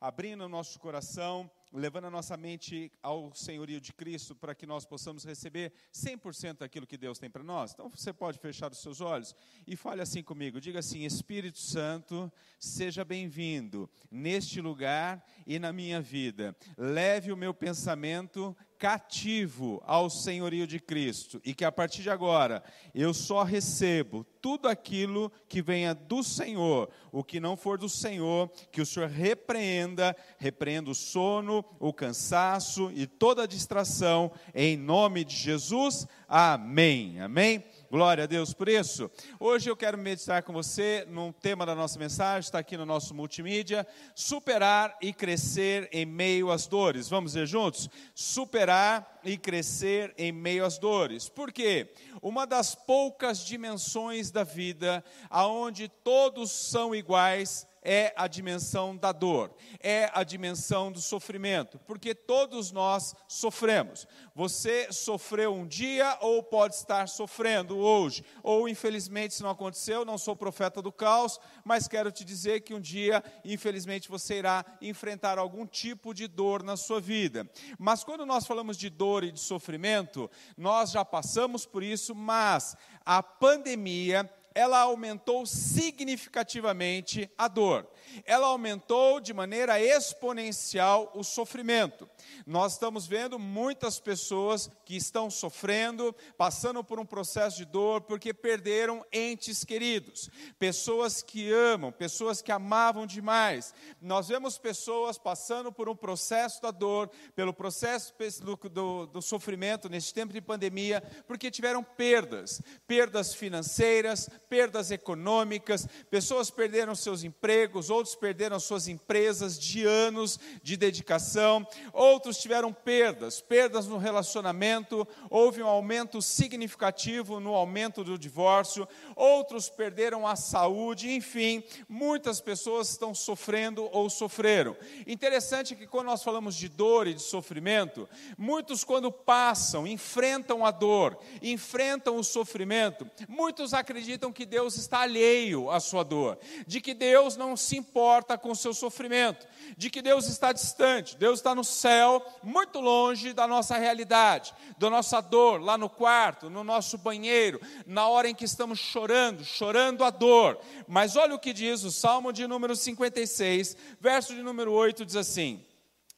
abrindo o nosso coração, levando a nossa mente ao senhorio de Cristo para que nós possamos receber 100% daquilo que Deus tem para nós. Então você pode fechar os seus olhos e fale assim comigo. Diga assim: Espírito Santo, seja bem-vindo neste lugar e na minha vida. Leve o meu pensamento cativo ao senhorio de Cristo e que a partir de agora eu só recebo tudo aquilo que venha do Senhor, o que não for do Senhor, que o Senhor repreenda, repreenda o sono, o cansaço e toda a distração, em nome de Jesus, amém, amém. Glória a Deus por isso. Hoje eu quero meditar com você num tema da nossa mensagem, está aqui no nosso multimídia: superar e crescer em meio às dores. Vamos ver juntos? Superar e crescer em meio às dores. Por quê? Uma das poucas dimensões da vida aonde todos são iguais é a dimensão da dor, é a dimensão do sofrimento, porque todos nós sofremos. Você sofreu um dia ou pode estar sofrendo hoje, ou infelizmente se não aconteceu, não sou profeta do caos, mas quero te dizer que um dia, infelizmente, você irá enfrentar algum tipo de dor na sua vida. Mas quando nós falamos de dor e de sofrimento, nós já passamos por isso, mas a pandemia ela aumentou significativamente a dor. Ela aumentou de maneira exponencial o sofrimento. Nós estamos vendo muitas pessoas que estão sofrendo, passando por um processo de dor porque perderam entes queridos, pessoas que amam, pessoas que amavam demais. Nós vemos pessoas passando por um processo da dor, pelo processo do, do, do sofrimento neste tempo de pandemia, porque tiveram perdas, perdas financeiras, perdas econômicas, pessoas perderam seus empregos, outros perderam suas empresas de anos de dedicação, outros tiveram perdas, perdas no relacionamento, houve um aumento significativo no aumento do divórcio, outros perderam a saúde, enfim, muitas pessoas estão sofrendo ou sofreram. Interessante que quando nós falamos de dor e de sofrimento, muitos quando passam, enfrentam a dor, enfrentam o sofrimento, muitos acreditam que Deus está alheio à sua dor, de que Deus não se importa com o seu sofrimento, de que Deus está distante, Deus está no céu, muito longe da nossa realidade, da nossa dor, lá no quarto, no nosso banheiro, na hora em que estamos chorando, chorando a dor. Mas olha o que diz o Salmo de número 56, verso de número 8, diz assim: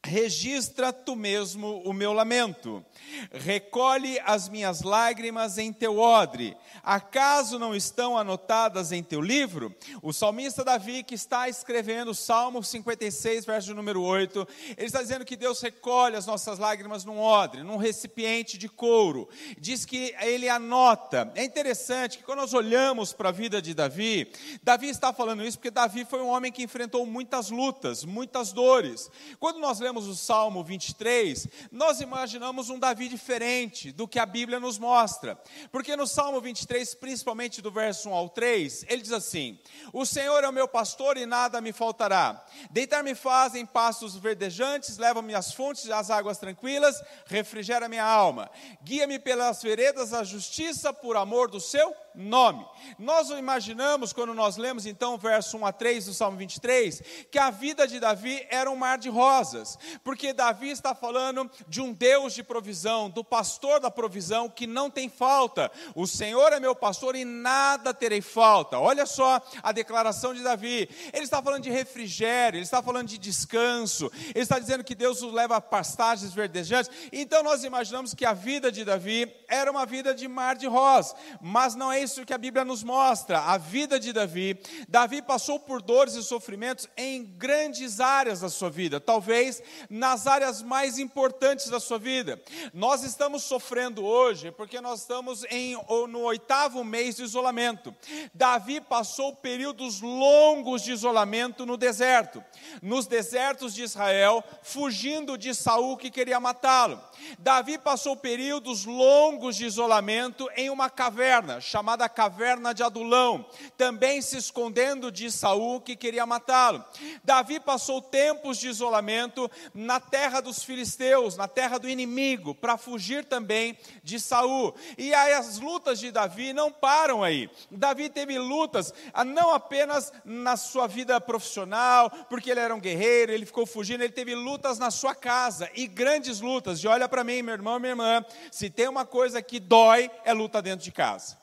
Registra tu mesmo o meu lamento, recolhe as minhas lágrimas em teu odre. Acaso não estão anotadas em teu livro? O salmista Davi, que está escrevendo o Salmo 56, verso número 8, ele está dizendo que Deus recolhe as nossas lágrimas num odre, num recipiente de couro. Diz que ele anota. É interessante que quando nós olhamos para a vida de Davi, Davi está falando isso porque Davi foi um homem que enfrentou muitas lutas, muitas dores. Quando nós lemos lemos o Salmo 23, nós imaginamos um Davi diferente do que a Bíblia nos mostra. Porque no Salmo 23, principalmente do verso 1 ao 3, ele diz assim: O Senhor é o meu pastor e nada me faltará. Deitar-me faz em pastos verdejantes, leva-me às fontes das águas tranquilas, refrigera minha alma. Guia-me pelas veredas da justiça por amor do seu nome. Nós imaginamos, quando nós lemos então o verso 1 a 3 do Salmo 23, que a vida de Davi era um mar de rosas, porque Davi está falando de um Deus de provisão, do pastor da provisão que não tem falta. O Senhor é meu pastor e nada terei falta. Olha só a declaração de Davi. Ele está falando de refrigério, ele está falando de descanso, ele está dizendo que Deus o leva a pastagens verdejantes. Então nós imaginamos que a vida de Davi era uma vida de mar de rosas, mas não é isso que a Bíblia nos mostra. A vida de Davi, Davi passou por dores e sofrimentos em grandes áreas da sua vida, talvez nas áreas mais importantes da sua vida. Nós estamos sofrendo hoje porque nós estamos em, no oitavo mês de isolamento. Davi passou períodos longos de isolamento no deserto, nos desertos de Israel, fugindo de Saul que queria matá-lo. Davi passou períodos longos de isolamento em uma caverna chamada chamada caverna de Adulão, também se escondendo de Saul que queria matá-lo. Davi passou tempos de isolamento na terra dos filisteus, na terra do inimigo, para fugir também de Saul. E aí as lutas de Davi não param aí. Davi teve lutas ah, não apenas na sua vida profissional, porque ele era um guerreiro, ele ficou fugindo, ele teve lutas na sua casa e grandes lutas. E olha para mim, meu irmão, minha irmã, se tem uma coisa que dói, é luta dentro de casa.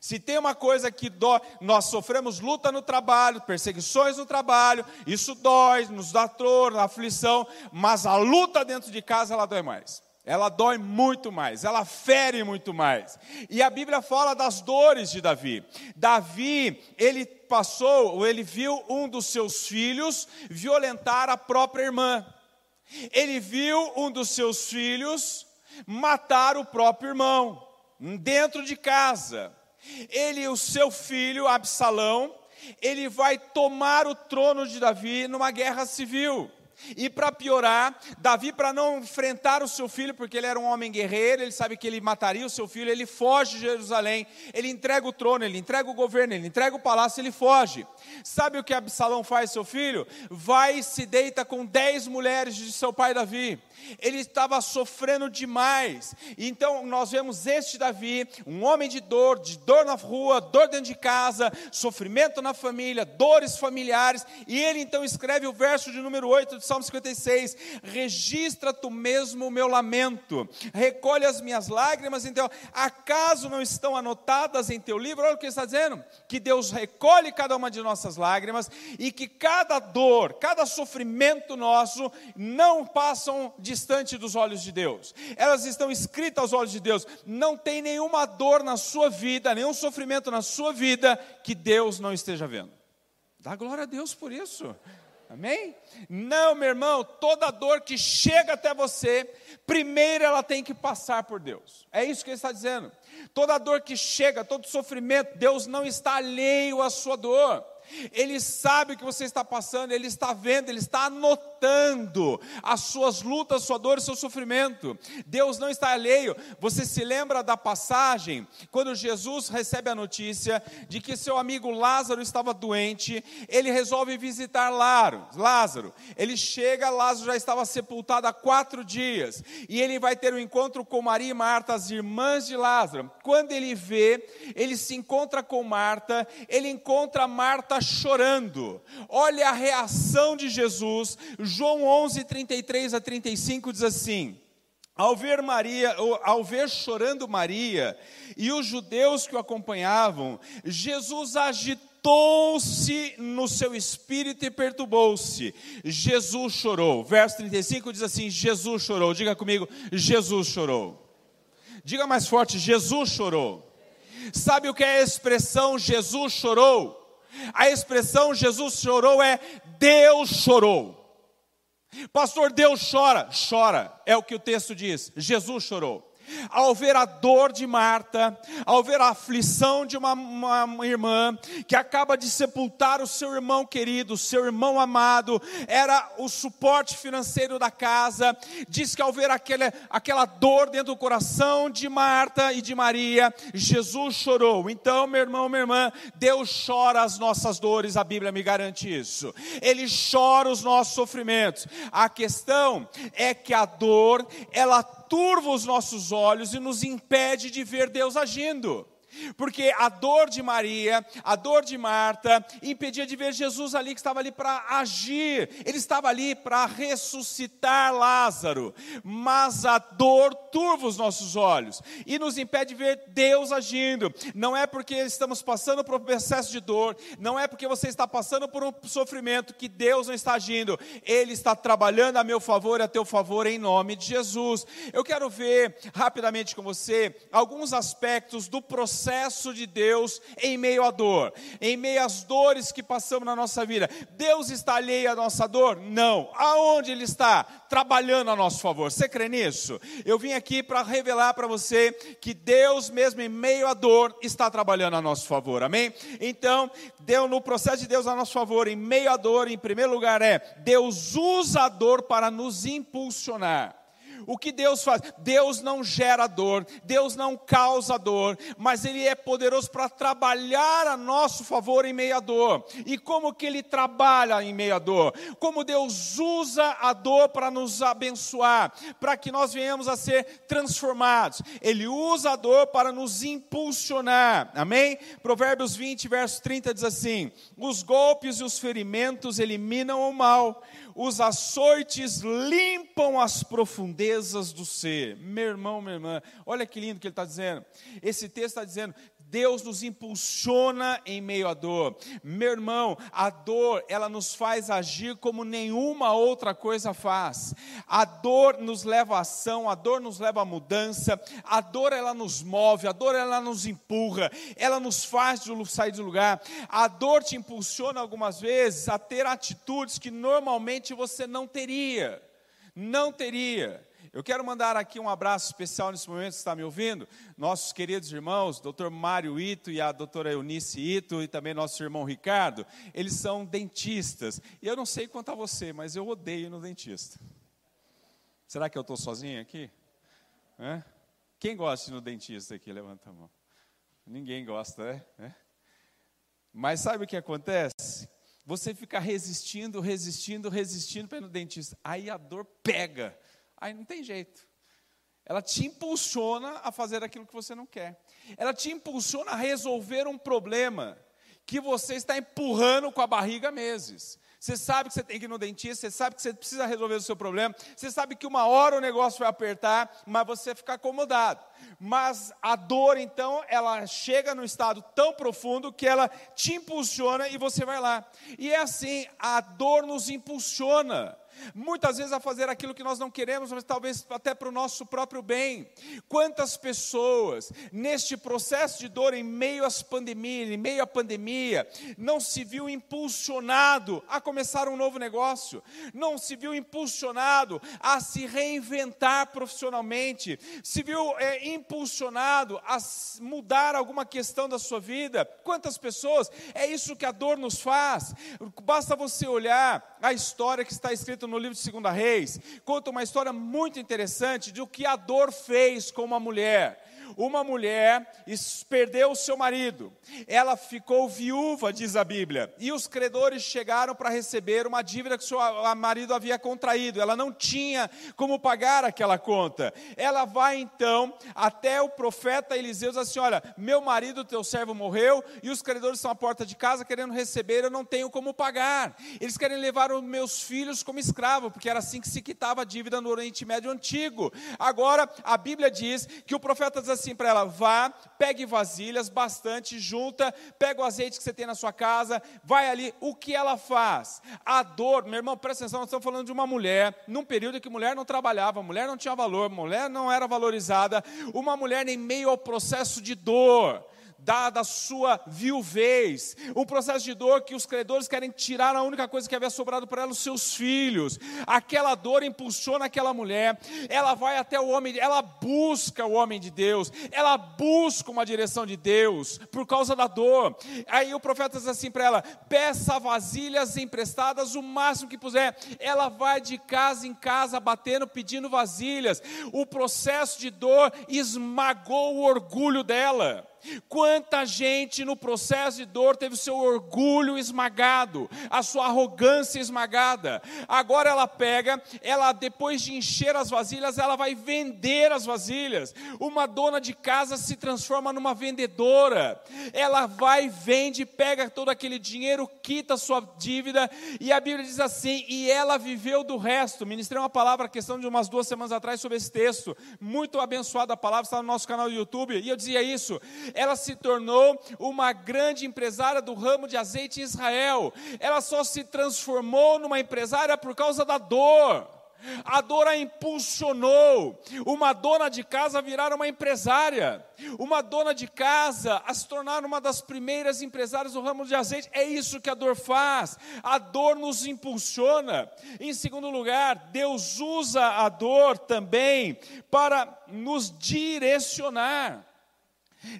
Se tem uma coisa que dói, nós sofremos luta no trabalho, perseguições no trabalho, isso dói, nos dá dor, aflição, mas a luta dentro de casa ela dói mais. Ela dói muito mais, ela fere muito mais. E a Bíblia fala das dores de Davi. Davi, ele passou, ou ele viu um dos seus filhos violentar a própria irmã. Ele viu um dos seus filhos matar o próprio irmão, dentro de casa. Ele, o seu filho, Absalão, ele vai tomar o trono de Davi numa guerra civil. E para piorar, Davi, para não enfrentar o seu filho, porque ele era um homem guerreiro, ele sabe que ele mataria o seu filho, ele foge de Jerusalém, ele entrega o trono, ele entrega o governo, ele entrega o palácio, ele foge. Sabe o que Absalão faz, seu filho? Vai e se deita com dez mulheres de seu pai Davi ele estava sofrendo demais. Então nós vemos este Davi, um homem de dor, de dor na rua, dor dentro de casa, sofrimento na família, dores familiares, e ele então escreve o verso de número 8 de Salmo 56: Registra tu mesmo o meu lamento, recolhe as minhas lágrimas, então, acaso não estão anotadas em teu livro? Olha o que ele está dizendo: que Deus recolhe cada uma de nossas lágrimas e que cada dor, cada sofrimento nosso não passam distante dos olhos de Deus. Elas estão escritas aos olhos de Deus. Não tem nenhuma dor na sua vida, nenhum sofrimento na sua vida que Deus não esteja vendo. Dá glória a Deus por isso. Amém? Não, meu irmão, toda dor que chega até você, primeiro ela tem que passar por Deus. É isso que ele está dizendo. Toda dor que chega, todo sofrimento, Deus não está alheio à sua dor. Ele sabe o que você está passando, Ele está vendo, Ele está anotando as suas lutas, sua dor seu sofrimento. Deus não está alheio. Você se lembra da passagem quando Jesus recebe a notícia de que seu amigo Lázaro estava doente, ele resolve visitar Lázaro. Ele chega, Lázaro já estava sepultado há quatro dias, e ele vai ter um encontro com Maria e Marta, as irmãs de Lázaro. Quando ele vê, ele se encontra com Marta, ele encontra Marta chorando. Olha a reação de Jesus. João 11, 33 a 35 diz assim: ao ver Maria, ao ver chorando Maria e os judeus que o acompanhavam, Jesus agitou-se no seu espírito e perturbou-se. Jesus chorou. Verso 35 diz assim: Jesus chorou. Diga comigo, Jesus chorou. Diga mais forte, Jesus chorou. Sabe o que é a expressão Jesus chorou? A expressão Jesus chorou é Deus chorou. Pastor, Deus chora. Chora, é o que o texto diz. Jesus chorou ao ver a dor de Marta, ao ver a aflição de uma, uma, irmã que acaba de sepultar o seu irmão querido, o seu irmão amado, era o suporte financeiro da casa. Diz que ao ver aquele, aquela dor dentro do coração de Marta e de Maria, Jesus chorou. Então, meu irmão, minha irmã, Deus chora as nossas dores, a Bíblia me garante isso. Ele chora os nossos sofrimentos. A questão é que a dor, ela turva os nossos olhos e nos impede de ver Deus agindo. Porque a dor de Maria, a dor de Marta, impedia de ver Jesus ali, que estava ali para agir, ele estava ali para ressuscitar Lázaro, mas a dor turva os nossos olhos e nos impede de ver Deus agindo. Não é porque estamos passando por um processo de dor, não é porque você está passando por um sofrimento que Deus não está agindo, Ele está trabalhando a meu favor e a teu favor em nome de Jesus. Eu quero ver rapidamente com você alguns aspectos do processo processo de Deus em meio à dor, em meio às dores que passamos na nossa vida. Deus está alheio à nossa dor? Não. Aonde Ele está? Trabalhando a nosso favor. Você crê nisso? Eu vim aqui para revelar para você que Deus, mesmo em meio à dor, está trabalhando a nosso favor. Amém? Então, Deus, no processo de Deus a nosso favor, em meio à dor, em primeiro lugar, é Deus usa a dor para nos impulsionar. O que Deus faz? Deus não gera dor, Deus não causa dor, mas Ele é poderoso para trabalhar a nosso favor em meio à dor. E como que Ele trabalha em meio à dor? Como Deus usa a dor para nos abençoar, para que nós venhamos a ser transformados. Ele usa a dor para nos impulsionar. Amém? Provérbios 20, verso 30 diz assim: Os golpes e os ferimentos eliminam o mal os açoites limpam as profundezas do ser. Meu irmão, minha irmã, olha que lindo que ele está dizendo. Esse texto está dizendo: Deus nos impulsiona em meio à dor. Meu irmão, a dor, ela nos faz agir como nenhuma outra coisa faz. A dor nos leva à ação, a dor nos leva à mudança, a dor ela nos move, a dor ela nos empurra, ela nos faz sair do lugar. A dor te impulsiona algumas vezes a ter atitudes que normalmente você não teria. Não teria. Eu quero mandar aqui um abraço especial nesse momento, está me ouvindo? Nossos queridos irmãos, doutor Mário Ito e a doutora Eunice Ito, e também nosso irmão Ricardo, eles são dentistas. E eu não sei quanto a você, mas eu odeio ir no dentista. Será que eu estou sozinho aqui? Quem gosta de ir no dentista aqui? Levanta a mão. Ninguém gosta, né? Mas sabe o que acontece? Você fica resistindo, resistindo, resistindo para ir no dentista. Aí a dor pega. Aí não tem jeito. Ela te impulsiona a fazer aquilo que você não quer. Ela te impulsiona a resolver um problema que você está empurrando com a barriga há meses. Você sabe que você tem que ir no dentista, você sabe que você precisa resolver o seu problema, você sabe que uma hora o negócio vai apertar, mas você fica acomodado. Mas a dor, então, ela chega no estado tão profundo que ela te impulsiona e você vai lá. E é assim, a dor nos impulsiona muitas vezes a fazer aquilo que nós não queremos, mas talvez até para o nosso próprio bem. Quantas pessoas, neste processo de dor, em meio às pandemias, em meio à pandemia, não se viu impulsionado a começar um novo negócio, não se viu impulsionado a se reinventar profissionalmente, se viu é, impulsionado a mudar alguma questão da sua vida. Quantas pessoas, é isso que a dor nos faz, basta você olhar a história que está escrita no livro de 2 Reis, conta uma história muito interessante de o que a dor fez com uma mulher uma mulher perdeu o seu marido, ela ficou viúva, diz a Bíblia, e os credores chegaram para receber uma dívida que seu marido havia contraído, ela não tinha como pagar aquela conta. Ela vai então até o profeta Eliseu e diz assim: Olha, meu marido, teu servo, morreu, e os credores estão à porta de casa querendo receber, eu não tenho como pagar. Eles querem levar os meus filhos como escravo, porque era assim que se quitava a dívida no Oriente Médio antigo. Agora, a Bíblia diz que o profeta diz assim para ela: vá, pegue vasilhas bastante, junta, pega o azeite que você tem na sua casa, vai ali. O que ela faz? A dor, meu irmão, presta atenção, nós estamos falando de uma mulher, num período em que mulher não trabalhava, mulher não tinha valor, mulher não era valorizada, uma mulher em meio ao processo de dor dada a sua viuvez, um processo de dor que os credores querem tirar a única coisa que havia sobrado para ela, os seus filhos. Aquela dor impulsiona aquela mulher, ela vai até o homem, ela busca o homem de Deus, ela busca uma direção de Deus por causa da dor. Aí o profeta diz assim para ela: peça vasilhas emprestadas o máximo que puder. Ela vai de casa em casa batendo, pedindo vasilhas. O processo de dor esmagou o orgulho dela. Quanta gente no processo de dor teve o seu orgulho esmagado, a sua arrogância esmagada. Agora ela pega, ela depois de encher as vasilhas, ela vai vender as vasilhas. Uma dona de casa se transforma numa vendedora. Ela vai, vende, pega todo aquele dinheiro, quita sua dívida, e a Bíblia diz assim: e ela viveu do resto. Ministrei uma palavra, questão de umas duas semanas atrás, sobre esse texto. Muito abençoada a palavra, está no nosso canal do YouTube, e eu dizia isso ela se tornou uma grande empresária do ramo de azeite em Israel. Ela só se transformou numa empresária por causa da dor. A dor a impulsionou. Uma dona de casa virar uma empresária. Uma dona de casa a se tornar uma das primeiras empresárias do ramo de azeite. É isso que a dor faz. A dor nos impulsiona. Em segundo lugar, Deus usa a dor também para nos direcionar.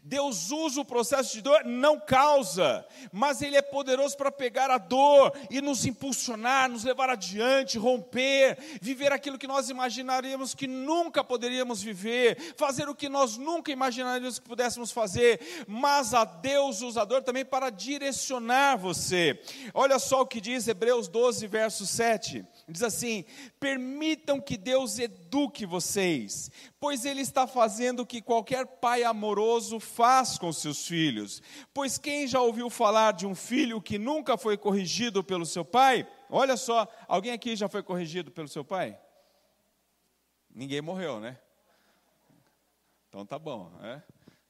Deus usa o processo de dor, não causa, mas Ele é poderoso para pegar a dor e nos impulsionar, nos levar adiante, romper, viver aquilo que nós imaginaríamos que nunca poderíamos viver, fazer o que nós nunca imaginaríamos que pudéssemos fazer, mas a Deus usa a dor também para direcionar você. Olha só o que diz Hebreus 12, verso 7. Diz assim: permitam que Deus eduque vocês, pois Ele está fazendo o que qualquer pai amoroso faz com seus filhos. Pois quem já ouviu falar de um filho que nunca foi corrigido pelo seu pai? Olha só, alguém aqui já foi corrigido pelo seu pai? Ninguém morreu, né? Então tá bom, né?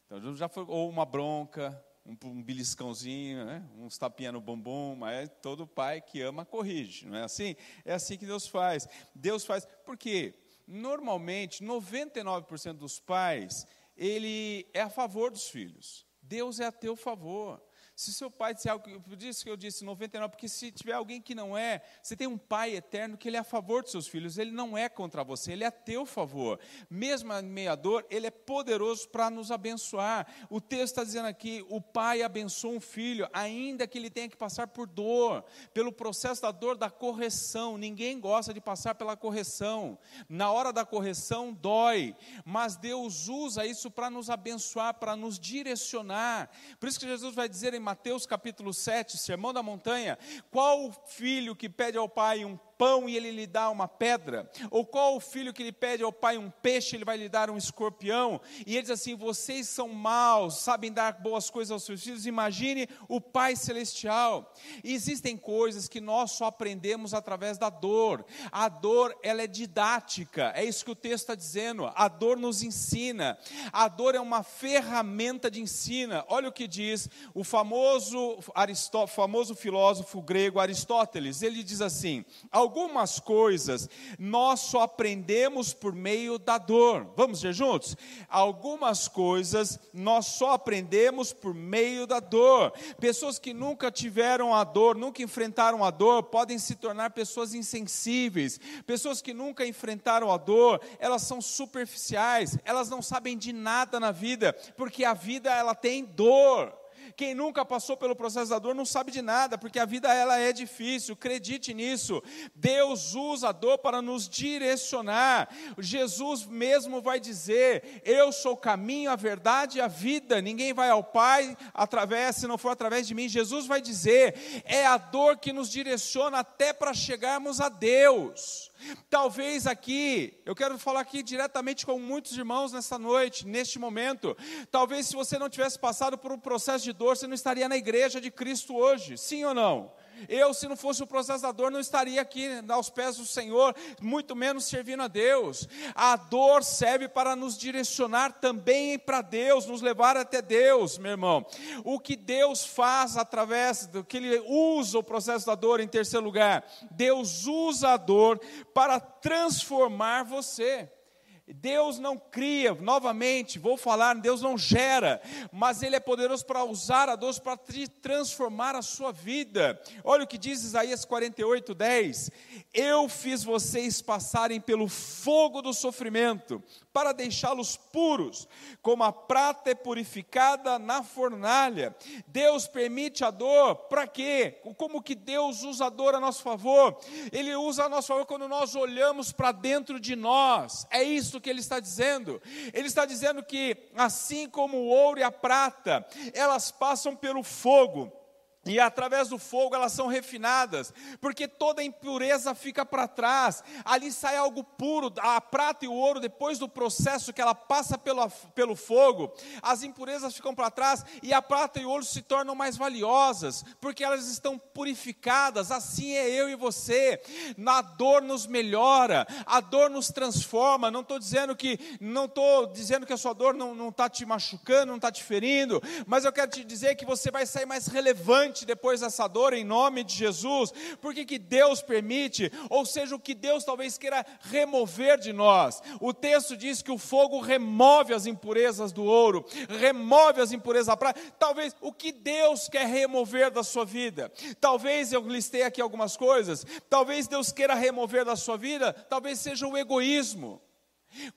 Então já foi ou uma bronca, um, um beliscãozinho, né? uns tapinha no bumbum, mas todo pai que ama corrige, não é assim? É assim que Deus faz. Deus faz, porque normalmente 99% dos pais, ele é a favor dos filhos. Deus é a teu favor. Se seu pai disser algo, por isso que eu disse 99, porque se tiver alguém que não é, você tem um pai eterno que ele é a favor dos seus filhos, ele não é contra você, ele é a teu favor. Mesmo a meador, ele é poderoso para nos abençoar. O texto está dizendo aqui: o pai abençoa um filho, ainda que ele tenha que passar por dor, pelo processo da dor da correção. Ninguém gosta de passar pela correção. Na hora da correção dói, mas Deus usa isso para nos abençoar, para nos direcionar. Por isso que Jesus vai dizer em Mateus capítulo 7, Sermão da Montanha, qual filho que pede ao pai um pão e ele lhe dá uma pedra? Ou qual o filho que lhe pede ao pai um peixe, ele vai lhe dar um escorpião? E ele diz assim: vocês são maus, sabem dar boas coisas aos seus filhos. Imagine o Pai Celestial. E existem coisas que nós só aprendemos através da dor. A dor, ela é didática, é isso que o texto está dizendo. A dor nos ensina. A dor é uma ferramenta de ensino. Olha o que diz o famoso, Aristó, famoso filósofo grego Aristóteles. Ele diz assim: algumas coisas nós só aprendemos por meio da dor. Vamos ver juntos? Algumas coisas nós só aprendemos por meio da dor. Pessoas que nunca tiveram a dor, nunca enfrentaram a dor, podem se tornar pessoas insensíveis. Pessoas que nunca enfrentaram a dor, elas são superficiais, elas não sabem de nada na vida, porque a vida ela tem dor. Quem nunca passou pelo processo da dor não sabe de nada, porque a vida ela é difícil. Acredite nisso. Deus usa a dor para nos direcionar. Jesus mesmo vai dizer: "Eu sou o caminho, a verdade e a vida. Ninguém vai ao Pai através se não for através de mim." Jesus vai dizer: "É a dor que nos direciona até para chegarmos a Deus." Talvez aqui, eu quero falar aqui diretamente com muitos irmãos nessa noite, neste momento. Talvez se você não tivesse passado por um processo de dor, você não estaria na igreja de Cristo hoje, sim ou não? Eu, se não fosse o processo da dor, não estaria aqui aos pés do Senhor, muito menos servindo a Deus. A dor serve para nos direcionar também para Deus, nos levar até Deus, meu irmão. O que Deus faz através do que Ele usa o processo da dor, em terceiro lugar, Deus usa a dor para transformar você. Deus não cria, novamente, vou falar, Deus não gera, mas Ele é poderoso para usar a dor para transformar a sua vida. Olha o que diz Isaías 48, 10: Eu fiz vocês passarem pelo fogo do sofrimento, para deixá-los puros, como a prata é purificada na fornalha. Deus permite a dor, para quê? Como que Deus usa a dor a nosso favor? Ele usa a nosso favor quando nós olhamos para dentro de nós, é isso que Ele está dizendo. Ele está dizendo que, assim como o ouro e a prata, elas passam pelo fogo, e através do fogo elas são refinadas, porque toda impureza fica para trás, ali sai algo puro, a prata e o ouro, depois do processo que ela passa pelo, pelo fogo, as impurezas ficam para trás e a prata e o ouro se tornam mais valiosas, porque elas estão purificadas, assim é eu e você, a dor nos melhora, a dor nos transforma, não estou dizendo que, não estou dizendo que a sua dor não está te machucando, não está te ferindo, mas eu quero te dizer que você vai sair mais relevante, depois dessa dor em nome de Jesus. Por que, que Deus permite? Ou seja, o que Deus talvez queira remover de nós. O texto diz que o fogo remove as impurezas do ouro, remove as impurezas da prata. Talvez o que Deus quer remover da sua vida. Talvez eu listei aqui algumas coisas. Talvez Deus queira remover da sua vida, talvez seja o egoísmo.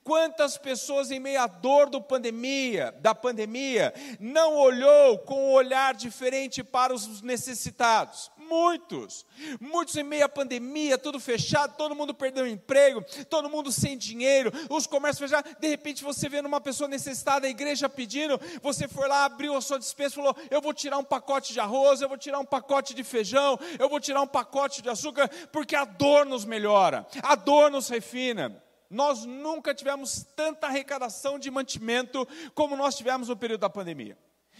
Quantas pessoas em meio à dor do pandemia, da pandemia, não olhou com um olhar diferente para os necessitados? Muitos, muitos em meio à pandemia, tudo fechado, todo mundo perdeu o emprego, todo mundo sem dinheiro, os comércios fechados. De repente você vê uma pessoa necessitada, a igreja pedindo, você foi lá, abriu a sua dispensa, falou: Eu vou tirar um pacote de arroz, eu vou tirar um pacote de feijão, eu vou tirar um pacote de açúcar, porque a dor nos melhora, a dor nos refina. Nós nunca tivemos tanta arrecadação de mantimento como nós tivemos no período da pandemia.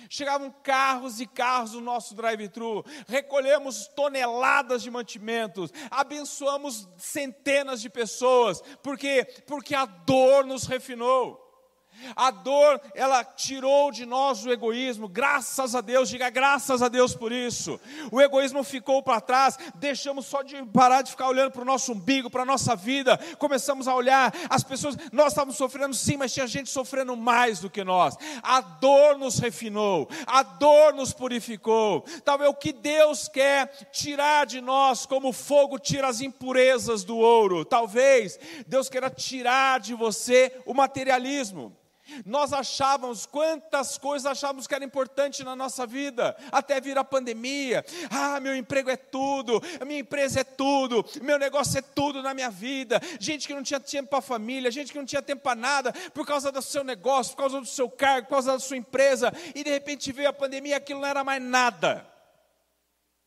Chegavam carros e carros no nosso drive-thru, recolhemos toneladas de mantimentos, abençoamos centenas de pessoas, porque porque a dor nos refinou. A dor, ela tirou de nós o egoísmo, graças a Deus, diga graças a Deus por isso. O egoísmo ficou para trás, deixamos só de parar de ficar olhando para o nosso umbigo, para a nossa vida, começamos a olhar as pessoas, nós estávamos sofrendo sim, mas tinha gente sofrendo mais do que nós. A dor nos refinou, a dor nos purificou. Talvez o que Deus quer tirar de nós, como o fogo tira as impurezas do ouro, talvez Deus queira tirar de você o materialismo. Nós achávamos quantas coisas achávamos que era importante na nossa vida, até vir a pandemia. Ah, meu emprego é tudo, minha empresa é tudo, meu negócio é tudo na minha vida. Gente que não tinha tempo para a família, gente que não tinha tempo para nada, por causa do seu negócio, por causa do seu cargo, por causa da sua empresa, e de repente veio a pandemia, aquilo não era mais nada.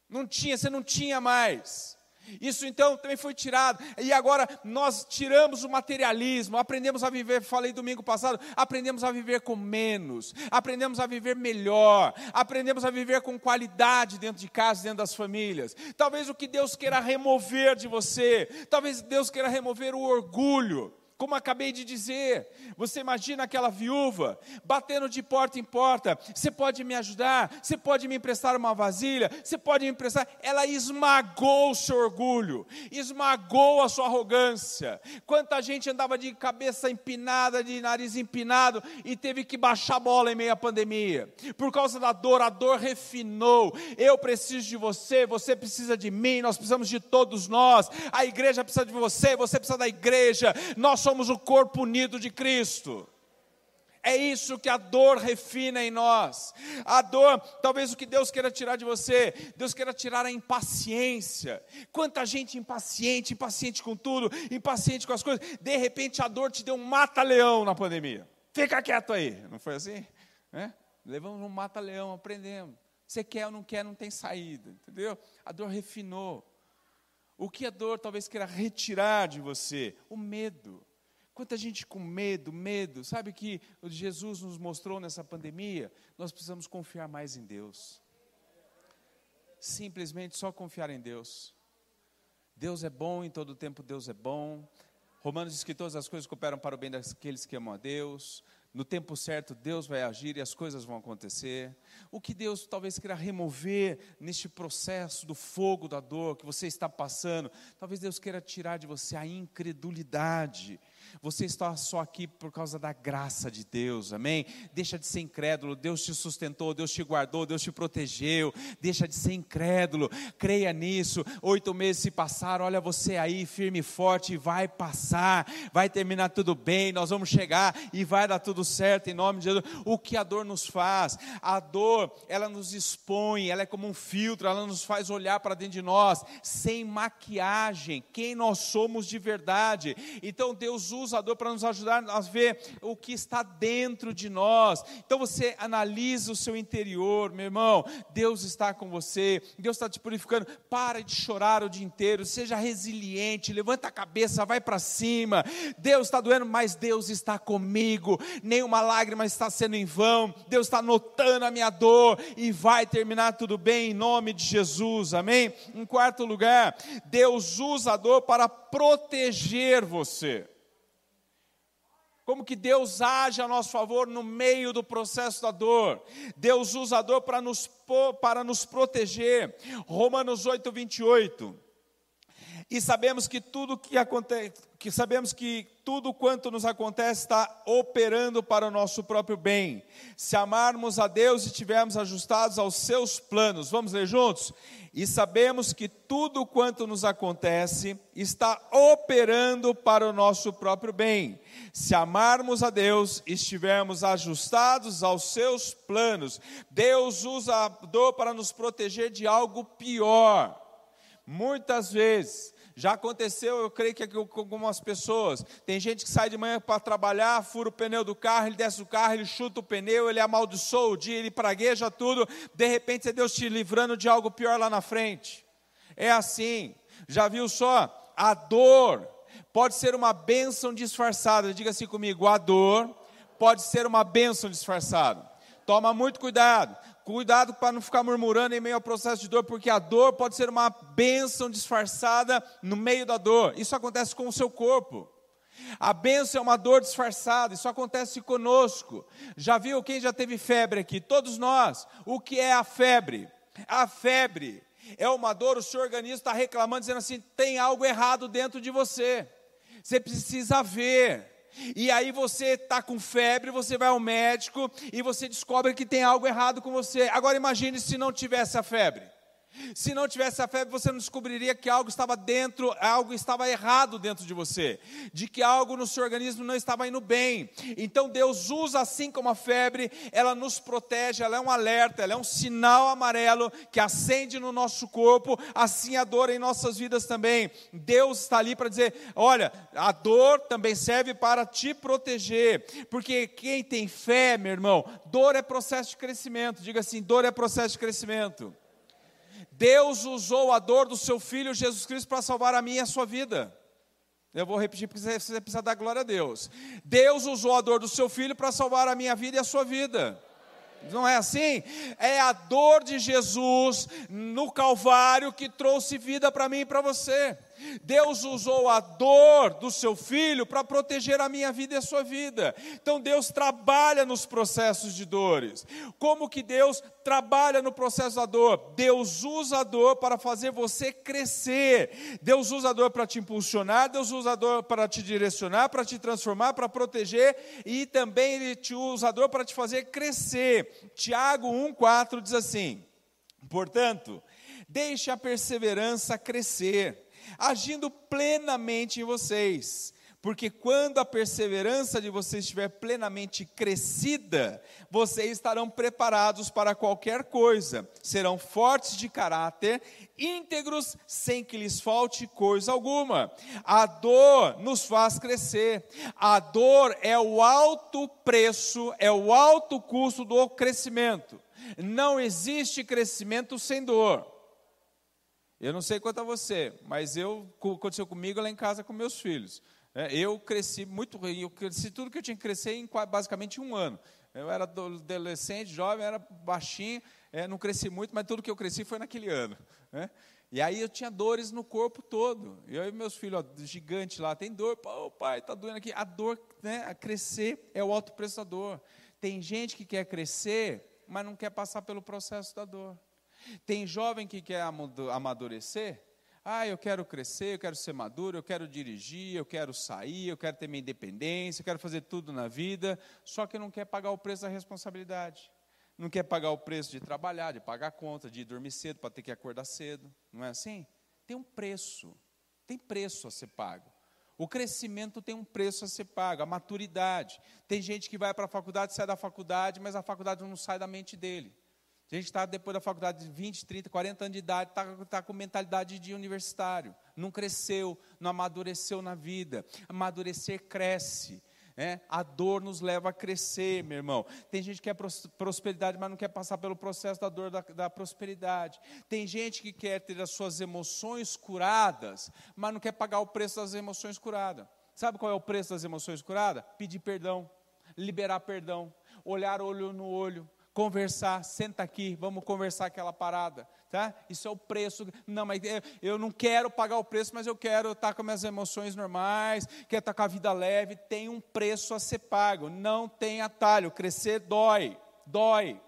Não tinha, você não tinha mais. Isso então também foi tirado. E agora nós tiramos o materialismo, aprendemos a viver, falei domingo passado, aprendemos a viver com menos, aprendemos a viver melhor, aprendemos a viver com qualidade dentro de casa, dentro das famílias. Talvez o que Deus queira remover de você, talvez Deus queira remover o orgulho. Como acabei de dizer, você imagina aquela viúva batendo de porta em porta. Você pode me ajudar? Você pode me emprestar uma vasilha? Você pode me emprestar? Ela esmagou o seu orgulho, esmagou a sua arrogância. Quanta gente andava de cabeça empinada, de nariz empinado e teve que baixar a bola em meio à pandemia. Por causa da dor, a dor refinou. Eu preciso de você, você precisa de mim, nós precisamos de todos nós. A igreja precisa de você, você precisa da igreja. Nós somos o corpo unido de Cristo. É isso que a dor refina em nós. A dor, talvez o que Deus queira tirar de você, Deus queira tirar a impaciência. Quanta gente impaciente, impaciente com tudo, impaciente com as coisas. De repente a dor te deu um mata-leão na pandemia. Fica quieto aí, não foi assim? É? Levamos um mata-leão, aprendemos. Você quer ou não quer, não tem saída, entendeu? A dor refinou. O que a dor talvez queira retirar de você? O medo. Quanta gente com medo, medo. Sabe que Jesus nos mostrou nessa pandemia? Nós precisamos confiar mais em Deus. Simplesmente só confiar em Deus. Deus é bom, em todo tempo Deus é bom. Romanos diz que todas as coisas cooperam para o bem daqueles que amam a Deus. No tempo certo, Deus vai agir e as coisas vão acontecer. O que Deus talvez queira remover neste processo do fogo da dor que você está passando, talvez Deus queira tirar de você a incredulidade você está só aqui por causa da graça de Deus, amém? Deixa de ser incrédulo, Deus te sustentou, Deus te guardou, Deus te protegeu. Deixa de ser incrédulo, creia nisso. Oito meses se passaram, olha você aí, firme e forte, vai passar, vai terminar tudo bem, nós vamos chegar e vai dar tudo certo em nome de Jesus. O que a dor nos faz? A dor, ela nos expõe, ela é como um filtro, ela nos faz olhar para dentro de nós, sem maquiagem, quem nós somos de verdade. Então Deus usa usa a dor para nos ajudar a ver o que está dentro de nós. Então você analisa o seu interior, meu irmão. Deus está com você, Deus está te purificando. Para de chorar o dia inteiro, seja resiliente, levanta a cabeça, vai para cima. Deus está doendo, mas Deus está comigo. Nenhuma lágrima está sendo em vão. Deus está notando a minha dor e vai terminar tudo bem em nome de Jesus. Amém? Em quarto lugar, Deus usa a dor para proteger você como que Deus age a nosso favor no meio do processo da dor. Deus usa a dor para nos, para nos proteger. Romanos 8, 28. E sabemos que tudo que acontece, que sabemos que tudo quanto nos acontece está operando para o nosso próprio bem. Se amarmos a Deus e estivermos ajustados aos seus planos. Vamos ler juntos? E sabemos que tudo quanto nos acontece está operando para o nosso próprio bem. Se amarmos a Deus e estivermos ajustados aos seus planos. Deus usa a dor para nos proteger de algo pior. Muitas vezes já aconteceu, eu creio que com algumas pessoas. Tem gente que sai de manhã para trabalhar, fura o pneu do carro, ele desce do carro, ele chuta o pneu, ele amaldiçoa o dia, ele pragueja tudo. De repente é Deus te livrando de algo pior lá na frente. É assim. Já viu só? A dor pode ser uma bênção disfarçada. Diga assim comigo: a dor pode ser uma bênção disfarçada. Toma muito cuidado. Cuidado para não ficar murmurando em meio ao processo de dor, porque a dor pode ser uma bênção disfarçada no meio da dor. Isso acontece com o seu corpo. A bênção é uma dor disfarçada, isso acontece conosco. Já viu quem já teve febre aqui? Todos nós. O que é a febre? A febre é uma dor, o seu organismo está reclamando, dizendo assim: tem algo errado dentro de você. Você precisa ver. E aí você está com febre, você vai ao médico e você descobre que tem algo errado com você. Agora imagine se não tivesse a febre. Se não tivesse a febre, você não descobriria que algo estava dentro, algo estava errado dentro de você, de que algo no seu organismo não estava indo bem. Então Deus usa assim como a febre, ela nos protege, ela é um alerta, ela é um sinal amarelo que acende no nosso corpo, assim a dor em nossas vidas também. Deus está ali para dizer: olha, a dor também serve para te proteger, porque quem tem fé, meu irmão, dor é processo de crescimento. Diga assim: dor é processo de crescimento. Deus usou a dor do seu filho Jesus Cristo para salvar a minha e a sua vida. Eu vou repetir porque você precisa dar glória a Deus. Deus usou a dor do seu filho para salvar a minha vida e a sua vida. Não é assim? É a dor de Jesus no Calvário que trouxe vida para mim e para você. Deus usou a dor do seu filho para proteger a minha vida e a sua vida. Então Deus trabalha nos processos de dores. Como que Deus trabalha no processo da dor? Deus usa a dor para fazer você crescer. Deus usa a dor para te impulsionar, Deus usa a dor para te direcionar, para te transformar, para proteger e também ele te usa a dor para te fazer crescer. Tiago 1:4 diz assim: Portanto, deixe a perseverança crescer agindo plenamente em vocês. Porque quando a perseverança de vocês estiver plenamente crescida, vocês estarão preparados para qualquer coisa, serão fortes de caráter, íntegros, sem que lhes falte coisa alguma. A dor nos faz crescer, a dor é o alto preço, é o alto custo do crescimento. Não existe crescimento sem dor. Eu não sei quanto a você, mas eu aconteceu comigo lá em casa com meus filhos. É, eu cresci muito, eu cresci tudo que eu tinha que crescer em basicamente um ano. Eu era adolescente, jovem, era baixinho, é, não cresci muito, mas tudo que eu cresci foi naquele ano. Né? E aí eu tinha dores no corpo todo. Eu e meus filhos, ó, gigante lá, tem dor, pai, está doendo aqui. A dor, né, a crescer é o alto preço da dor. Tem gente que quer crescer, mas não quer passar pelo processo da dor. Tem jovem que quer amadurecer. Ah, eu quero crescer, eu quero ser maduro, eu quero dirigir, eu quero sair, eu quero ter minha independência, eu quero fazer tudo na vida, só que não quer pagar o preço da responsabilidade. Não quer pagar o preço de trabalhar, de pagar conta, de dormir cedo para ter que acordar cedo. Não é assim? Tem um preço. Tem preço a ser pago. O crescimento tem um preço a ser pago, a maturidade. Tem gente que vai para a faculdade, sai da faculdade, mas a faculdade não sai da mente dele. A gente está depois da faculdade de 20, 30, 40 anos de idade, está tá com mentalidade de universitário. Não cresceu, não amadureceu na vida. Amadurecer cresce. É, a dor nos leva a crescer, meu irmão. Tem gente que quer prosperidade, mas não quer passar pelo processo da dor da, da, prosperidade. Tem gente que quer ter as suas emoções curadas, mas não quer pagar o preço das emoções curadas. Sabe qual é o preço das emoções curadas? Pedir perdão, liberar perdão, olhar olho no olho, conversar, senta aqui, vamos conversar aquela parada, tá? Isso é o preço. Não, mas eu não quero pagar o preço, mas eu quero estar com minhas emoções normais, quero estar com a vida leve. Tem um preço a ser pago, não tem atalho. Crescer dói, dói.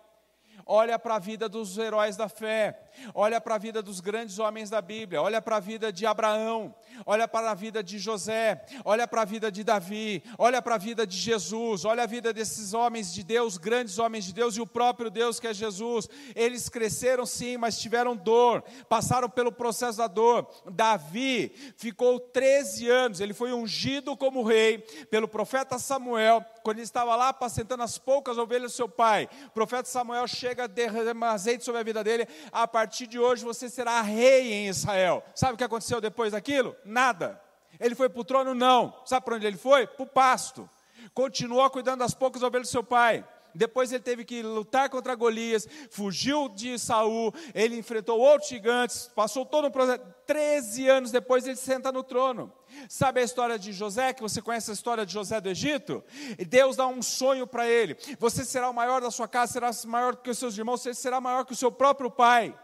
Olha para a vida dos heróis da fé. Olha para a vida dos grandes homens da Bíblia, olha para a vida de Abraão, olha para a vida de José, olha para a vida de Davi, olha para a vida de Jesus, olha a vida desses homens de Deus, grandes homens de Deus e o próprio Deus que é Jesus. Eles cresceram sim, mas tiveram dor, passaram pelo processo da dor. Davi ficou 13 anos, ele foi ungido como rei pelo profeta Samuel, quando ele estava lá apacentando as poucas ovelhas do seu pai. O profeta Samuel chega, derrama azeite sobre a vida dele. A partir de hoje você será rei em Israel. Sabe o que aconteceu depois daquilo? Nada. Ele foi para o trono? Não. Sabe para onde ele foi? Para o pasto. Continuou cuidando das poucas ovelhas do seu pai. Depois ele teve que lutar contra Golias, fugiu de Saul, ele enfrentou outros gigantes, passou todo um processo. Treze anos depois ele senta no trono. Sabe a história de José, que você conhece a história de José do Egito? Deus dá um sonho para ele: você será o maior da sua casa, será maior que os seus irmãos, você será maior que o seu próprio pai.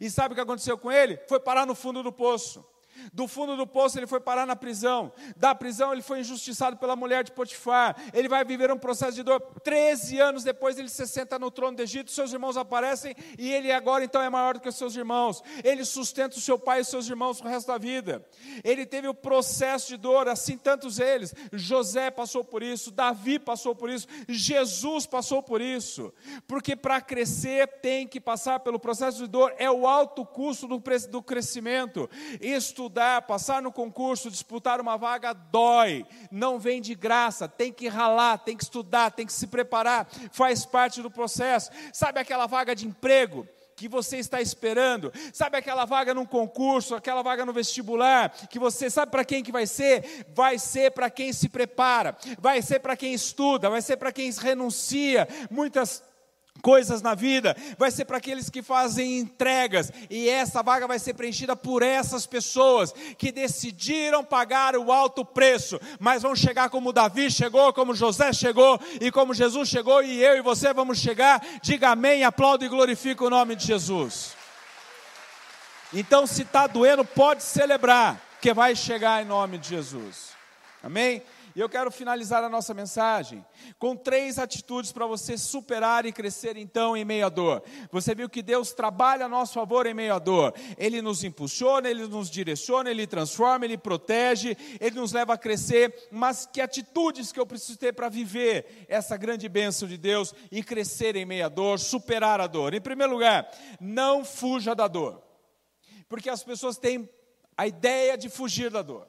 E sabe o que aconteceu com ele? Foi parar no fundo do poço. Do fundo do poço ele foi parar na prisão. Da prisão ele foi injustiçado pela mulher de Potifar. Ele vai viver um processo de dor. Treze anos depois ele se senta no trono do Egito, seus irmãos aparecem e ele agora então é maior do que os seus irmãos. Ele sustenta o seu pai e seus irmãos o resto da vida. Ele teve o processo de dor, assim tantos eles. José passou por isso, Davi passou por isso, Jesus passou por isso. Porque para crescer tem que passar pelo processo de dor, é o alto custo do, do crescimento. Estudar estudar, passar no concurso, disputar uma vaga, dói, não vem de graça, tem que ralar, tem que estudar, tem que se preparar, faz parte do processo. Sabe aquela vaga de emprego? que você está esperando, sabe aquela vaga num concurso, aquela vaga no vestibular, que você sabe para quem que vai ser? Vai ser para quem se prepara, vai ser para quem estuda, vai ser para quem renuncia. Muitas coisas na vida, vai ser para aqueles que fazem entregas, e essa vaga vai ser preenchida por essas pessoas que decidiram pagar o alto preço, mas vão chegar como Davi chegou, como José chegou, e como Jesus chegou, e eu e você vamos chegar. Diga amém, aplauda e glorifica o nome de Jesus. Então, se está doendo, pode celebrar, que vai chegar em nome de Jesus. Amém? E eu quero finalizar a nossa mensagem com três atitudes para você superar e crescer então em meio à dor. Você viu que Deus trabalha a nosso favor em meio à dor. Ele nos impulsiona, ele nos direciona, ele transforma, ele protege, ele nos leva a crescer. Mas que atitudes que eu preciso ter para viver essa grande bênção de Deus e crescer em meio à dor, superar a dor? Em primeiro lugar, não fuja da dor. Porque as pessoas têm a ideia de fugir da dor.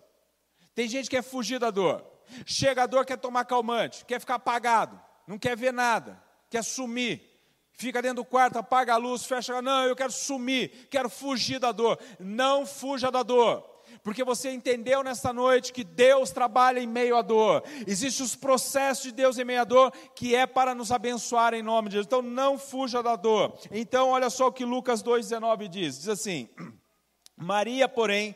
Tem gente que quer fugir da dor. Chega a dor, quer tomar calmante, quer ficar apagado, não quer ver nada, quer sumir. Fica dentro do quarto, apaga a luz, fecha. Não, eu quero sumir, quero fugir da dor. Não fuja da dor porque você entendeu nesta noite que Deus trabalha em meio à dor. Existem os processos de Deus em meio à dor que é para nos abençoar em nome de Jesus. Então não fuja da dor. Então olha só o que Lucas 2:19 diz. Diz assim: Maria, porém,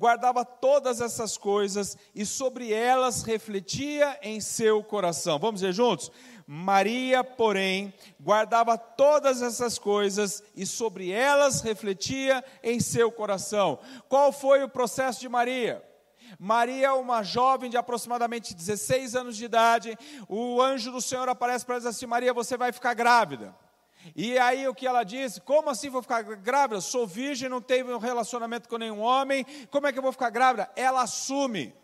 guardava todas essas coisas e sobre elas refletia em seu coração. Vamos ver juntos? Maria, porém, guardava todas essas coisas e sobre elas refletia em seu coração. Qual foi o processo de Maria? Maria, uma jovem de aproximadamente 16 anos de idade, o anjo do Senhor aparece para ela e diz assim: Maria, você vai ficar grávida. E aí o que ela disse? Como assim vou ficar grávida? Sou virgem, não tenho relacionamento com nenhum homem. Como é que eu vou ficar grávida? Ela assume.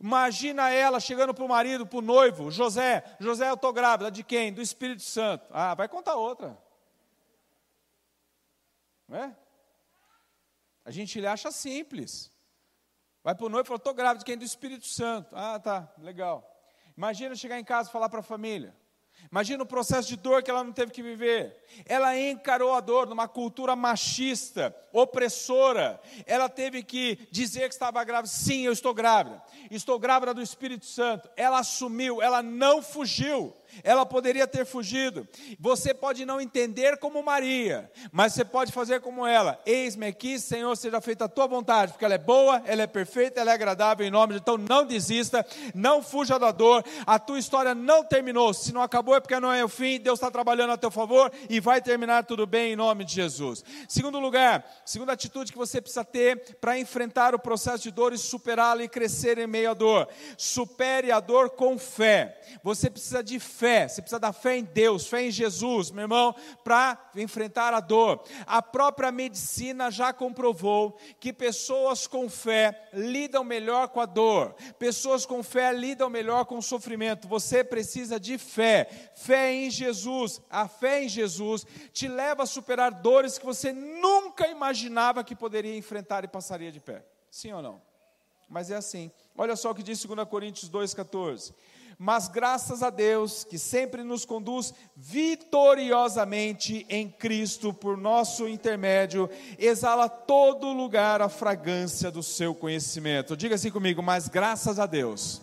Imagina ela chegando para o marido, para o noivo, José, José, eu estou grávida, de quem? Do Espírito Santo. Ah, vai contar outra. Não é? A gente acha simples. Vai para o noivo e fala, estou grávida de quem? Do Espírito Santo. Ah, tá, legal. Imagina chegar em casa e falar para a família. Imagina o processo de dor que ela não teve que viver. Ela encarou a dor numa cultura machista, opressora. Ela teve que dizer que estava grávida. Sim, eu estou grávida. Estou grávida do Espírito Santo. Ela assumiu, ela não fugiu ela poderia ter fugido. Você pode não entender como Maria, mas você pode fazer como ela. Eis-me aqui, Senhor, seja feita a tua vontade, porque ela é boa, ela é perfeita, ela é agradável em nome de Então não desista, não fuja da dor. A tua história não terminou. Se não acabou é porque não é o fim, Deus está trabalhando a teu favor e vai terminar tudo bem em nome de Jesus. Segundo lugar, segunda atitude que você precisa ter para enfrentar o processo de dor e superá-lo e crescer em meio à dor. Supere a dor com fé. Você precisa de fé, você precisa da fé em Deus, fé em Jesus, meu irmão, para enfrentar a dor. A própria medicina já comprovou que pessoas com fé lidam melhor com a dor, pessoas com fé lidam melhor com o sofrimento. Você precisa de fé, fé em Jesus. A fé em Jesus te leva a superar dores que você nunca imaginava que poderia enfrentar e passaria de pé. Sim ou não? Mas é assim. Olha só o que diz 2 Coríntios 2,14 mas graças a Deus que sempre nos conduz vitoriosamente em Cristo por nosso intermédio, exala todo lugar a fragrância do seu conhecimento. Diga assim comigo, mas graças a Deus.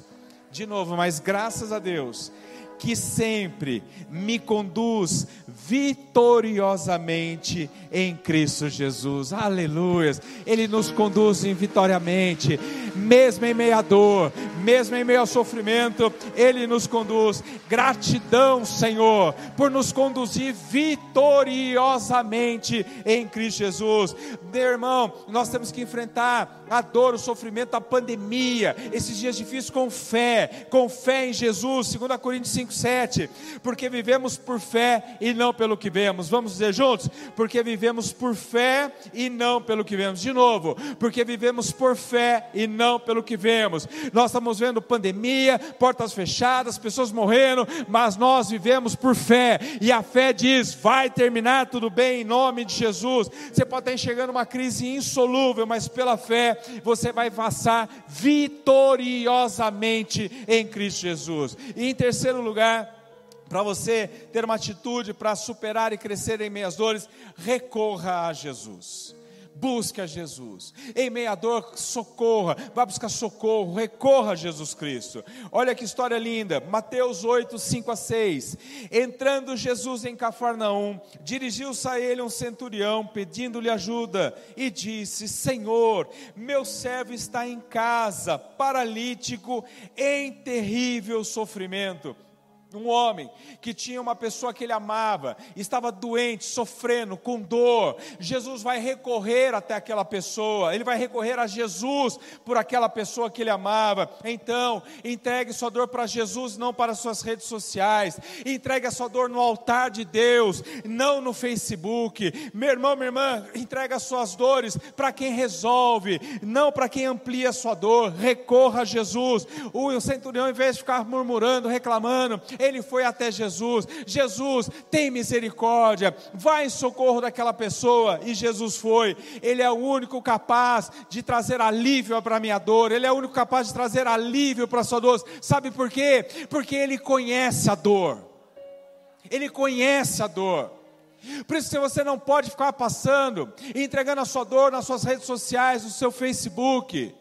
De novo, mas graças a Deus que sempre me conduz vitoriosamente em Cristo Jesus. Aleluia. Ele nos conduz vitoriamente, mesmo em meio à dor, mesmo em meio ao sofrimento, ele nos conduz. Gratidão, Senhor, por nos conduzir vitoriosamente em Cristo Jesus. Meu irmão, nós temos que enfrentar a dor, o sofrimento, a pandemia, esses dias difíceis com fé, com fé em Jesus, 2 Coríntios 5, 7, porque vivemos por fé e não pelo que vemos. Vamos dizer juntos? Porque vivemos por fé e não pelo que vemos. De novo, porque vivemos por fé e não pelo que vemos. Nós estamos vendo pandemia, portas fechadas, pessoas morrendo, mas nós vivemos por fé, e a fé diz: vai terminar tudo bem em nome de Jesus. Você pode estar enxergando uma crise insolúvel, mas pela fé você vai passar vitoriosamente em Cristo Jesus. E em terceiro lugar, para você ter uma atitude para superar e crescer em meias dores, recorra a Jesus busque a Jesus. Em meia dor, socorra, vá buscar socorro, recorra a Jesus Cristo. Olha que história linda, Mateus 8, 5 a 6. Entrando Jesus em Cafarnaum, dirigiu-se a ele um centurião, pedindo-lhe ajuda, e disse: Senhor, meu servo está em casa, paralítico, em terrível sofrimento um homem que tinha uma pessoa que ele amava, estava doente, sofrendo, com dor. Jesus vai recorrer até aquela pessoa, ele vai recorrer a Jesus por aquela pessoa que ele amava. Então, entregue sua dor para Jesus, não para suas redes sociais. Entregue a sua dor no altar de Deus, não no Facebook. Meu irmão, minha irmã, entregue as suas dores para quem resolve, não para quem amplia a sua dor. Recorra a Jesus. O centurião, em vez de ficar murmurando, reclamando, ele foi até Jesus. Jesus, tem misericórdia, vai em socorro daquela pessoa. E Jesus foi. Ele é o único capaz de trazer alívio para a minha dor. Ele é o único capaz de trazer alívio para a sua dor. Sabe por quê? Porque ele conhece a dor. Ele conhece a dor. Por isso, você não pode ficar passando, entregando a sua dor nas suas redes sociais, no seu Facebook.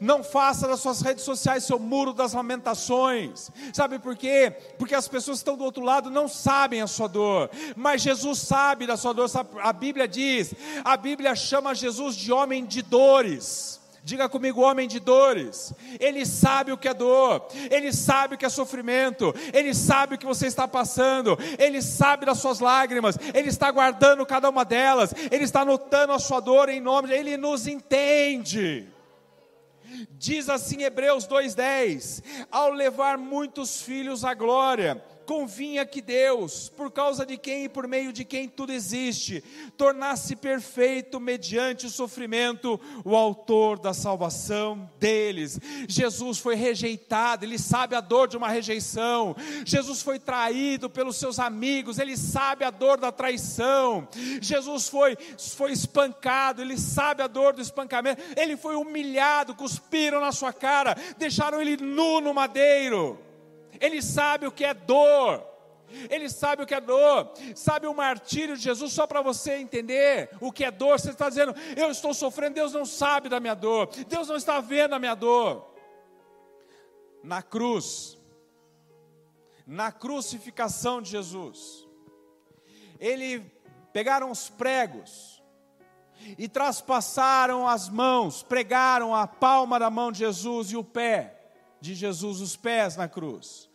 Não faça das suas redes sociais seu muro das lamentações. Sabe por quê? Porque as pessoas que estão do outro lado não sabem a sua dor, mas Jesus sabe da sua dor. A Bíblia diz, a Bíblia chama Jesus de homem de dores. Diga comigo, homem de dores. Ele sabe o que é dor, ele sabe o que é sofrimento, ele sabe o que você está passando, ele sabe das suas lágrimas, ele está guardando cada uma delas, ele está notando a sua dor em nome, ele nos entende. Diz assim Hebreus 2:10: Ao levar muitos filhos à glória, convinha que Deus, por causa de quem e por meio de quem tudo existe, tornasse perfeito mediante o sofrimento o autor da salvação deles. Jesus foi rejeitado, ele sabe a dor de uma rejeição. Jesus foi traído pelos seus amigos, ele sabe a dor da traição. Jesus foi foi espancado, ele sabe a dor do espancamento. Ele foi humilhado, cuspiram na sua cara, deixaram ele nu no madeiro. Ele sabe o que é dor. Ele sabe o que é dor, sabe o martírio de Jesus, só para você entender o que é dor. Você está dizendo, eu estou sofrendo, Deus não sabe da minha dor, Deus não está vendo a minha dor. Na cruz, na crucificação de Jesus, ele pegaram os pregos e traspassaram as mãos, pregaram a palma da mão de Jesus e o pé de Jesus, os pés na cruz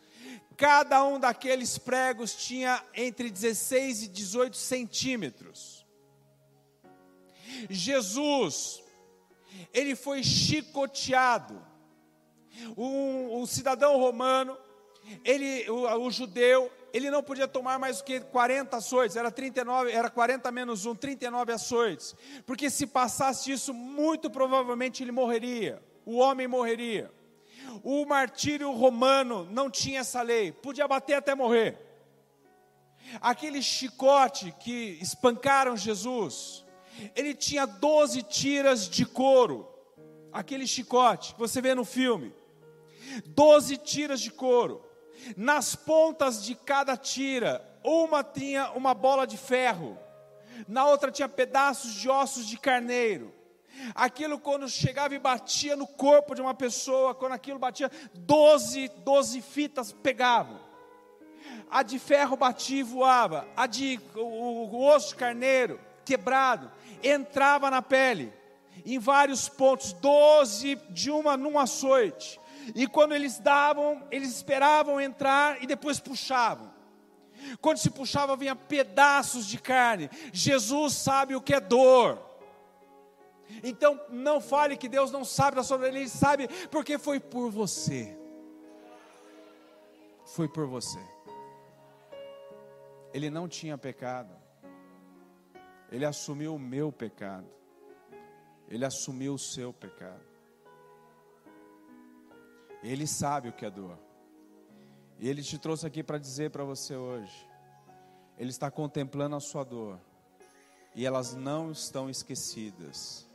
Cada um daqueles pregos tinha entre 16 e 18 centímetros. Jesus, ele foi chicoteado. Um, um cidadão romano, ele, o, o, judeu, ele não podia tomar mais do que 40 açoites, era 39, era 40 menos 1, 39 açoites, porque se passasse isso, muito provavelmente ele morreria, o homem morreria. O martírio romano não tinha essa lei, podia bater até morrer. Aquele chicote que espancaram Jesus, ele tinha 12 tiras de couro. Aquele chicote que você vê no filme. 12 tiras de couro. Nas pontas de cada tira, uma tinha uma bola de ferro, na outra tinha pedaços de ossos de carneiro. Aquilo quando chegava e batia no corpo de uma pessoa, quando aquilo batia, 12, 12 fitas pegavam. A de ferro batia e voava, a de o, o osso carneiro quebrado entrava na pele em vários pontos, 12 de uma num açoite. E quando eles davam, eles esperavam entrar e depois puxavam. Quando se puxava, vinha pedaços de carne. Jesus sabe o que é dor. Então não fale que Deus não sabe da sua vida, Ele sabe porque foi por você. Foi por você. Ele não tinha pecado. Ele assumiu o meu pecado. Ele assumiu o seu pecado. Ele sabe o que é dor. E Ele te trouxe aqui para dizer para você hoje. Ele está contemplando a sua dor. E elas não estão esquecidas.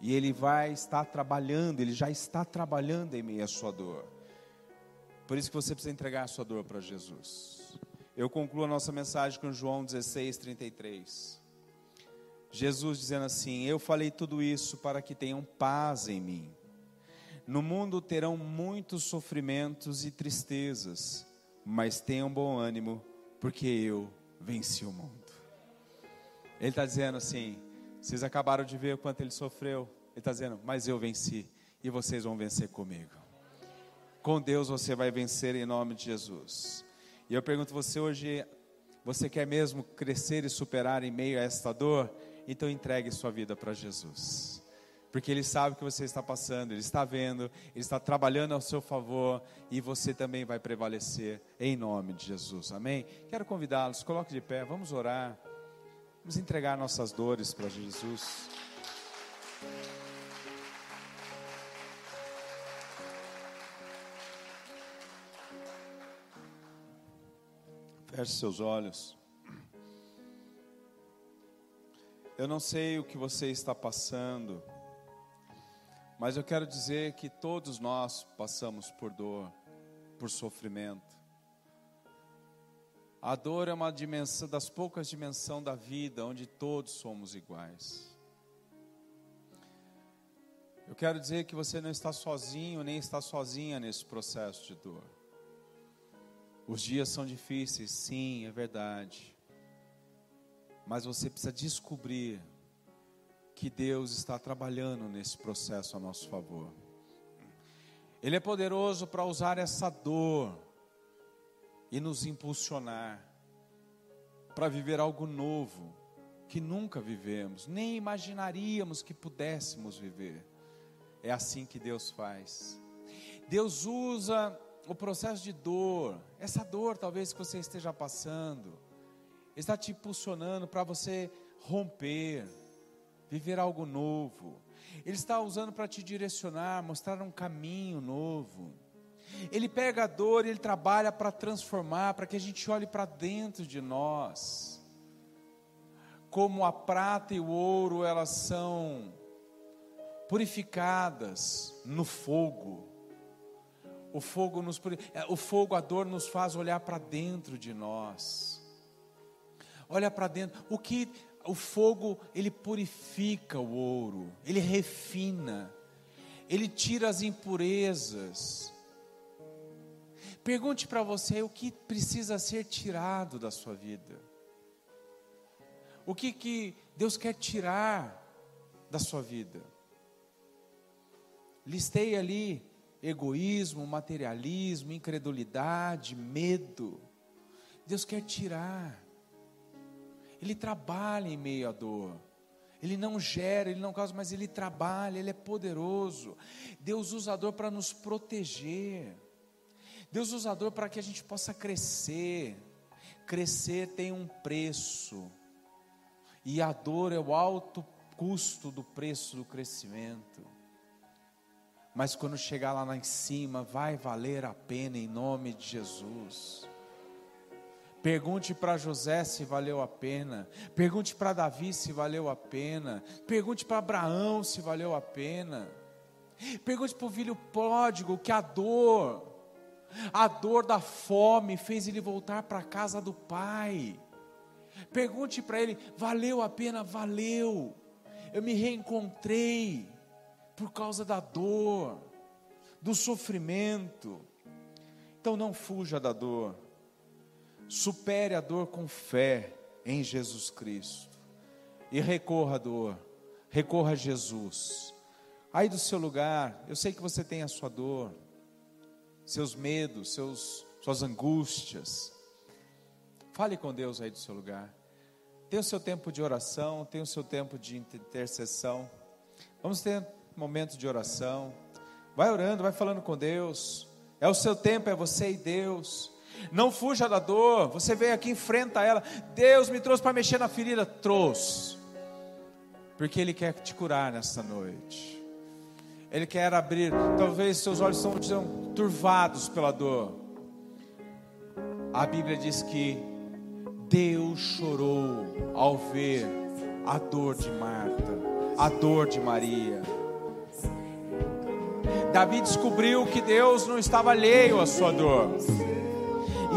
E Ele vai estar trabalhando, Ele já está trabalhando em meio à sua dor. Por isso que você precisa entregar a sua dor para Jesus. Eu concluo a nossa mensagem com João 16, 33. Jesus dizendo assim: Eu falei tudo isso para que tenham paz em mim. No mundo terão muitos sofrimentos e tristezas, mas tenham bom ânimo, porque eu venci o mundo. Ele está dizendo assim: vocês acabaram de ver o quanto ele sofreu. Ele está dizendo, mas eu venci, e vocês vão vencer comigo. Com Deus você vai vencer em nome de Jesus. E eu pergunto você hoje: você quer mesmo crescer e superar em meio a esta dor? Então entregue sua vida para Jesus porque Ele sabe o que você está passando, Ele está vendo, Ele está trabalhando ao seu favor e você também vai prevalecer em nome de Jesus, amém? Quero convidá-los, coloque de pé, vamos orar, vamos entregar nossas dores para Jesus. Feche seus olhos. Eu não sei o que você está passando. Mas eu quero dizer que todos nós passamos por dor, por sofrimento. A dor é uma dimensão das poucas dimensões da vida onde todos somos iguais. Eu quero dizer que você não está sozinho nem está sozinha nesse processo de dor. Os dias são difíceis, sim, é verdade. Mas você precisa descobrir que Deus está trabalhando nesse processo a nosso favor. Ele é poderoso para usar essa dor e nos impulsionar para viver algo novo que nunca vivemos, nem imaginaríamos que pudéssemos viver. É assim que Deus faz. Deus usa o processo de dor, essa dor talvez que você esteja passando, está te impulsionando para você romper, viver algo novo. Ele está usando para te direcionar, mostrar um caminho novo. Ele pega a dor e ele trabalha para transformar, para que a gente olhe para dentro de nós. Como a prata e o ouro, elas são purificadas no fogo. O fogo nos é, o fogo, a dor nos faz olhar para dentro de nós. Olha para dentro. O que o fogo, ele purifica o ouro, ele refina, ele tira as impurezas. Pergunte para você o que precisa ser tirado da sua vida. O que, que Deus quer tirar da sua vida? Listei ali egoísmo, materialismo, incredulidade, medo. Deus quer tirar. Ele trabalha em meio à dor. Ele não gera, ele não causa, mas ele trabalha, ele é poderoso. Deus usa a dor para nos proteger. Deus usa a dor para que a gente possa crescer. Crescer tem um preço. E a dor é o alto custo do preço do crescimento. Mas quando chegar lá, em cima, vai valer a pena em nome de Jesus. Pergunte para José se valeu a pena. Pergunte para Davi se valeu a pena. Pergunte para Abraão se valeu a pena. Pergunte para o filho pródigo que a dor, a dor da fome fez ele voltar para a casa do pai. Pergunte para ele: valeu a pena? Valeu. Eu me reencontrei por causa da dor, do sofrimento. Então não fuja da dor. Supere a dor com fé em Jesus Cristo. E recorra à dor. Recorra a Jesus. Aí do seu lugar, eu sei que você tem a sua dor, seus medos, seus, suas angústias. Fale com Deus aí do seu lugar. Tem o seu tempo de oração, tem o seu tempo de intercessão. Vamos ter momentos de oração. Vai orando, vai falando com Deus. É o seu tempo, é você e Deus. Não fuja da dor. Você veio aqui, enfrenta ela. Deus me trouxe para mexer na ferida. Trouxe. Porque Ele quer te curar nesta noite. Ele quer abrir. Talvez seus olhos estão turvados pela dor. A Bíblia diz que Deus chorou ao ver a dor de Marta, a dor de Maria. Davi descobriu que Deus não estava alheio à sua dor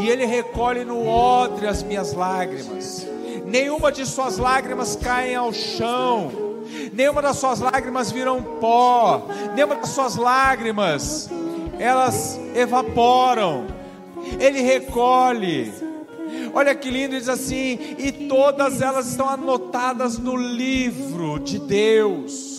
e Ele recolhe no odre as minhas lágrimas. Nenhuma de suas lágrimas caem ao chão, nenhuma das suas lágrimas viram pó, nenhuma das suas lágrimas elas evaporam. Ele recolhe. Olha que lindo, diz assim: e todas elas estão anotadas no livro de Deus.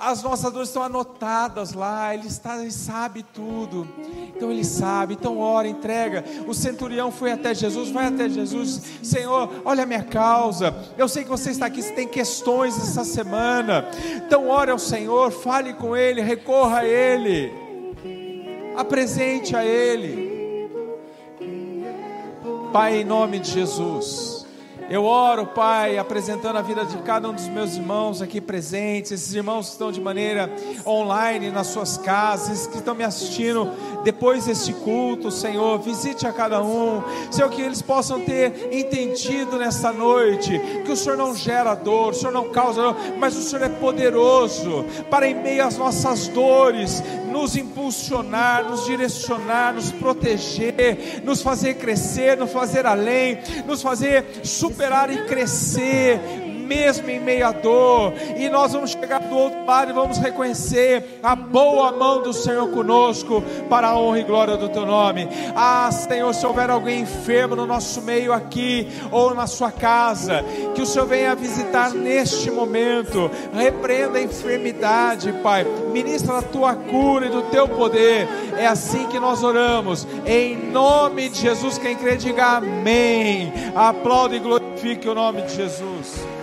As nossas dores estão anotadas lá, Ele, está, ele sabe tudo. Então Ele sabe, então ora, entrega. O centurião foi até Jesus, vai até Jesus, Senhor, olha a minha causa. Eu sei que você está aqui, você tem questões essa semana. Então ore ao Senhor, fale com Ele, recorra a Ele, apresente a Ele. Pai, em nome de Jesus. Eu oro, Pai, apresentando a vida de cada um dos meus irmãos aqui presentes, esses irmãos que estão de maneira online nas suas casas, que estão me assistindo depois deste culto, Senhor, visite a cada um, Senhor, que eles possam ter entendido nesta noite que o Senhor não gera dor, o Senhor não causa dor, mas o Senhor é poderoso para, em meio às nossas dores, nos impulsionar, nos direcionar, nos proteger, nos fazer crescer, nos fazer além, nos fazer superar e crescer mesmo em meio à dor, e nós vamos chegar do outro lado e vamos reconhecer a boa mão do Senhor conosco, para a honra e glória do Teu nome. Ah, Senhor, se houver alguém enfermo no nosso meio aqui ou na sua casa, que o Senhor venha visitar neste momento, repreenda a enfermidade, Pai, ministra a Tua cura e do Teu poder. É assim que nós oramos, em nome de Jesus. Quem crê, diga amém. Aplaude e glorifique o nome de Jesus.